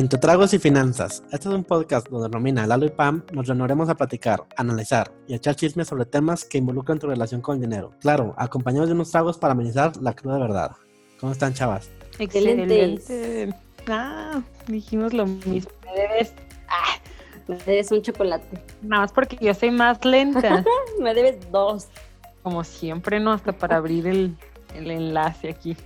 Entre Tragos y Finanzas, este es un podcast donde Romina, Lalo y Pam nos reuniremos a platicar, analizar y echar chismes sobre temas que involucran tu relación con el dinero. Claro, acompañados de unos tragos para amenizar la cruda verdad. ¿Cómo están, chavas? Excelente. Ah, dijimos lo mismo. Me debes, ah, me debes un chocolate. Nada más porque yo soy más lenta. me debes dos. Como siempre, ¿no? Hasta para abrir el, el enlace aquí.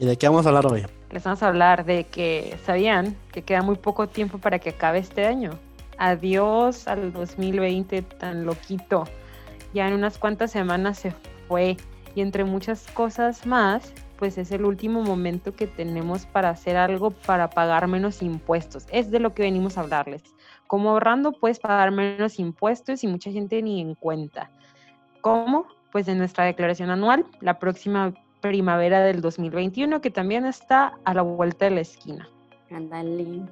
¿Y de qué vamos a hablar hoy? Les vamos a hablar de que sabían que queda muy poco tiempo para que acabe este año. Adiós al 2020 tan loquito. Ya en unas cuantas semanas se fue y entre muchas cosas más, pues es el último momento que tenemos para hacer algo para pagar menos impuestos. Es de lo que venimos a hablarles. Como ahorrando puedes pagar menos impuestos y mucha gente ni en cuenta. ¿Cómo? Pues en nuestra declaración anual, la próxima primavera del 2021, que también está a la vuelta de la esquina. Ándale.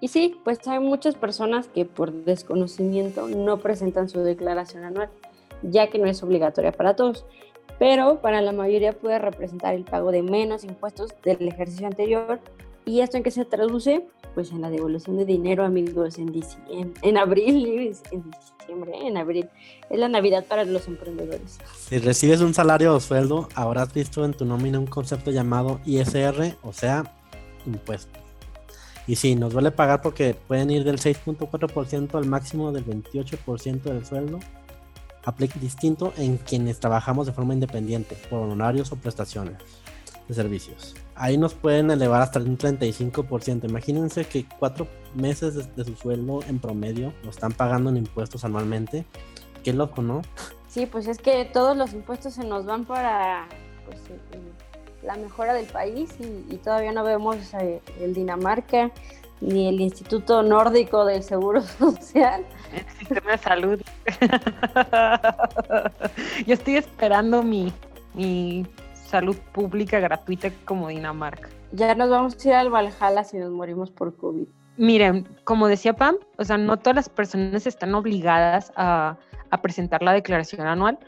Y sí, pues hay muchas personas que por desconocimiento no presentan su declaración anual, ya que no es obligatoria para todos, pero para la mayoría puede representar el pago de menos impuestos del ejercicio anterior. ¿Y esto en qué se traduce? Pues en la devolución de dinero, amigos, en, en, en abril, en en abril. Es la Navidad para los emprendedores. Si recibes un salario o sueldo, habrás visto en tu nómina un concepto llamado ISR, o sea, impuesto. Y sí, nos duele pagar porque pueden ir del 6.4% al máximo del 28% del sueldo. Aplica distinto en quienes trabajamos de forma independiente, por honorarios o prestaciones de servicios. Ahí nos pueden elevar hasta un 35%. Imagínense que cuatro meses de, su sueldo en promedio lo están pagando en impuestos anualmente. Qué loco, ¿no? Sí, pues es que todos los impuestos se nos van para pues, la mejora del país y, todavía no vemos eh, el Dinamarca ni el Instituto Nórdico del Seguro Social. El sistema de salud. Yo estoy esperando mi, mi salud pública gratuita como Dinamarca. Ya nos vamos a ir al Valhalla si nos morimos por COVID. Miren, como decía Pam, o sea, no todas las personas están obligadas a, presentar la declaración anual.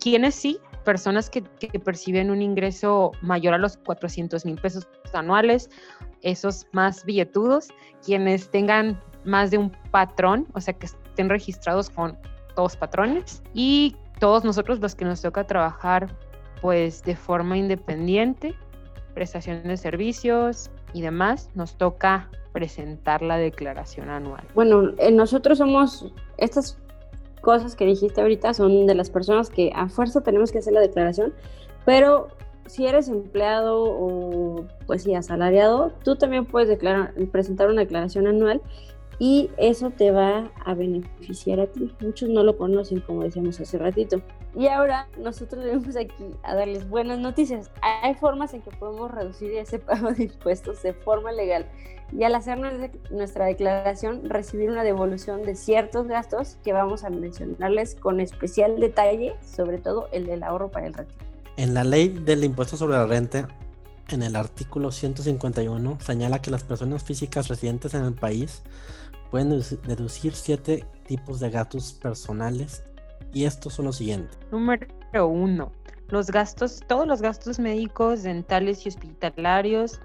Quienes sí, personas que, perciben un ingreso mayor a los 400 mil pesos anuales, esos más billetudos, quienes tengan más de un patrón, o sea, que estén registrados con dos patrones y todos nosotros los que nos toca trabajar pues de forma independiente, prestación de servicios y demás, nos toca presentar la declaración anual. Bueno, eh, nosotros somos, estas cosas que dijiste ahorita son de las personas que a fuerza tenemos que hacer la declaración, pero si eres empleado o pues sí, asalariado, tú también puedes declarar, presentar una declaración anual y eso te va a beneficiar a ti. Muchos no lo conocen, como decíamos hace ratito. Y ahora nosotros venimos aquí a darles buenas noticias. Hay formas en que podemos reducir ese pago de impuestos de forma legal y al hacer nuestra declaración recibir una devolución de ciertos gastos que vamos a mencionarles con especial detalle, sobre todo el del ahorro para el retiro. En la ley del impuesto sobre la renta, en el artículo 151, señala que las personas físicas residentes en el país pueden deducir siete tipos de gastos personales y estos son los siguientes. Número uno, los gastos, todos los gastos médicos, dentales y hospitalarios,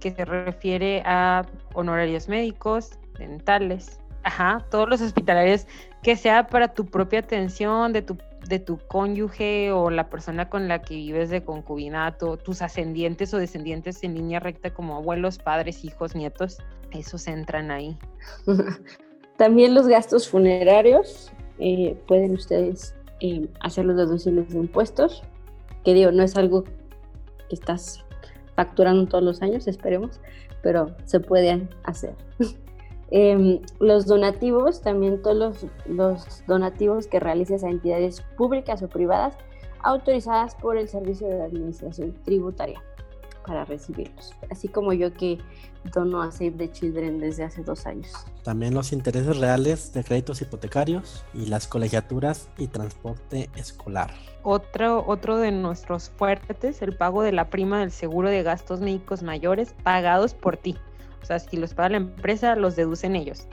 que se refiere a honorarios médicos, dentales, ajá, todos los hospitalarios que sea para tu propia atención, de tu, de tu cónyuge o la persona con la que vives de concubinato, tus ascendientes o descendientes en línea recta como abuelos, padres, hijos, nietos, esos entran ahí. También los gastos funerarios, eh, pueden ustedes eh, hacer los deducibles de impuestos, que digo, no es algo que estás facturando todos los años, esperemos, pero se pueden hacer. Em, los donativos, también todos los, los, donativos que realices a entidades públicas o privadas autorizadas por el Servicio de Administración Tributaria para recibirlos, así como yo que dono a Save the Children desde hace dos años. También los intereses reales de créditos hipotecarios y las colegiaturas y transporte escolar. Otro, otro de nuestros fuertes, el pago de la prima del seguro de gastos médicos mayores pagados por ti. O sea, si los paga la empresa, los deducen ellos.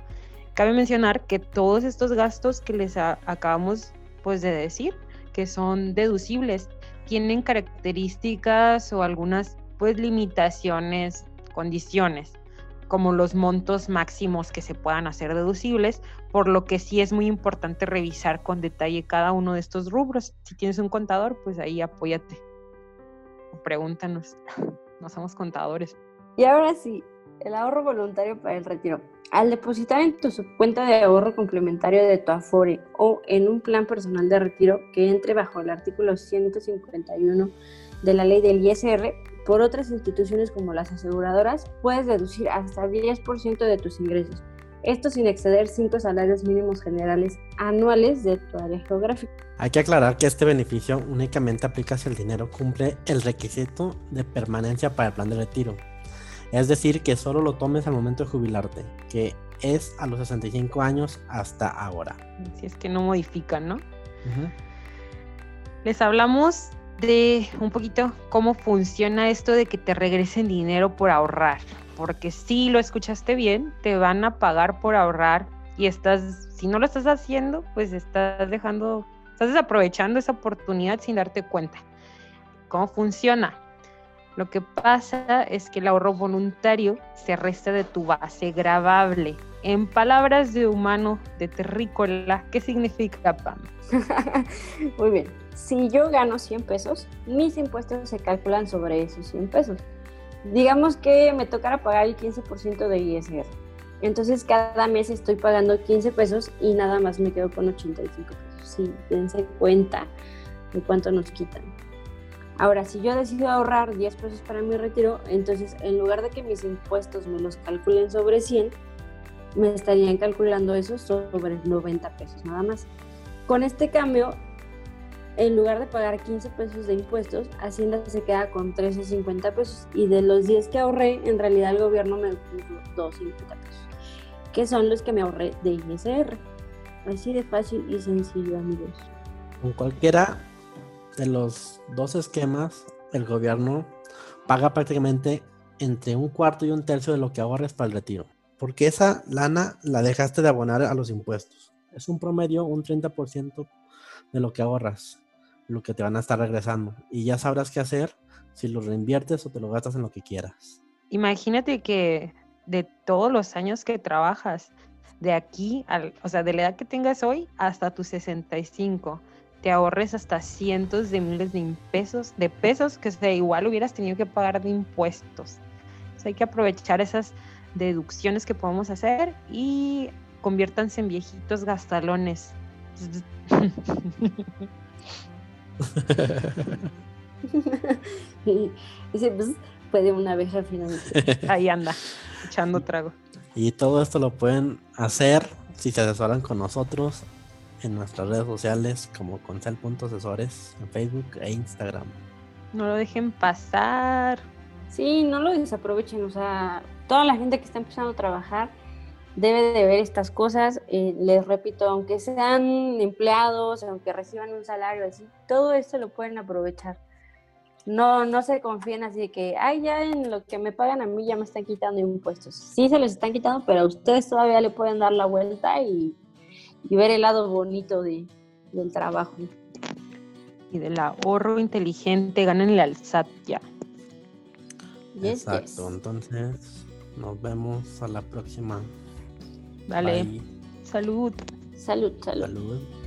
Cabe mencionar que todos estos gastos que les acabamos pues, de decir, que son deducibles, tienen características o algunas pues limitaciones, condiciones como los montos máximos que se puedan hacer deducibles, por lo que sí es muy importante revisar con detalle cada uno de estos rubros. Si tienes un contador, pues ahí apóyate. Pregúntanos, no somos contadores. Y ahora sí, el ahorro voluntario para el retiro. Al depositar en tu cuenta de ahorro complementario de tu Afore o en un plan personal de retiro que entre bajo el artículo 151 de la ley del ISR, por otras instituciones como las aseguradoras, puedes deducir hasta 10% de tus ingresos. Esto sin exceder 5 salarios mínimos generales anuales de tu área geográfica. Hay que aclarar que este beneficio únicamente aplica si el dinero cumple el requisito de permanencia para el plan de retiro. Es decir, que solo lo tomes al momento de jubilarte, que es a los 65 años hasta ahora. Si es que no modifican, ¿no? Les hablamos de un poquito cómo funciona esto de que te regresen dinero por ahorrar. Porque si lo escuchaste bien, te van a pagar por ahorrar y estás, si no lo estás haciendo, pues estás dejando, estás desaprovechando esa oportunidad sin darte cuenta. ¿Cómo funciona? Lo que pasa es que el ahorro voluntario se resta de tu base grabable. En palabras de humano de terrícola, ¿qué significa PAM? Muy bien. Si yo gano 100 pesos, mis impuestos se calculan sobre esos 100 pesos. Digamos que me tocará pagar el 15% de ISR. Entonces cada mes estoy pagando 15 pesos y nada más me quedo con 85 pesos. Sí, dense cuenta de cuánto nos quitan. Ahora, si yo decido ahorrar 10 pesos para mi retiro, entonces en lugar de que mis impuestos me los calculen sobre 100, me estarían calculando eso sobre 90 pesos nada más. Con este cambio, en lugar de pagar 15 pesos de impuestos, Hacienda se queda con 13.50 pesos y de los 10 que ahorré, en realidad el gobierno me puso 2.50 pesos, que son los que me ahorré de ISR. Así de fácil y sencillo, amigos. Con cualquiera de los dos esquemas, el gobierno paga prácticamente entre un cuarto y un tercio de lo que ahorres para el retiro. Porque esa lana la dejaste de abonar a los impuestos. Es un promedio, un 30% de lo que ahorras, lo que te van a estar regresando. Y ya sabrás qué hacer si lo reinviertes o te lo gastas en lo que quieras. Imagínate que de todos los años que trabajas, de aquí, al, o sea, de la edad que tengas hoy hasta tus 65, te ahorres hasta cientos de miles de pesos, de pesos que sea, igual hubieras tenido que pagar de impuestos. hay que aprovechar esas deducciones que podemos hacer y conviértanse en viejitos gastalones. Dice, pues, puede una abeja finalmente. Ahí anda, echando trago. Y todo esto lo pueden hacer si se asesoran con nosotros en nuestras redes sociales como Concel.asesores en Facebook e Instagram. No lo dejen pasar. Sí, no lo desaprovechen. O sea, toda la gente que está empezando a trabajar debe de ver estas cosas. Eh, les repito, aunque sean empleados, aunque reciban un salario así, todo esto lo pueden aprovechar. No, no se confíen así de que, ay, ya en lo que me pagan a mí ya me están quitando impuestos. Sí se les están quitando, pero ustedes todavía le pueden dar la vuelta y y ver el lado bonito de, del trabajo. Y del ahorro inteligente, ganen al SAT ya. Exacto, entonces nos vemos a la próxima. Vale. Salud. Salud, salud. Salud.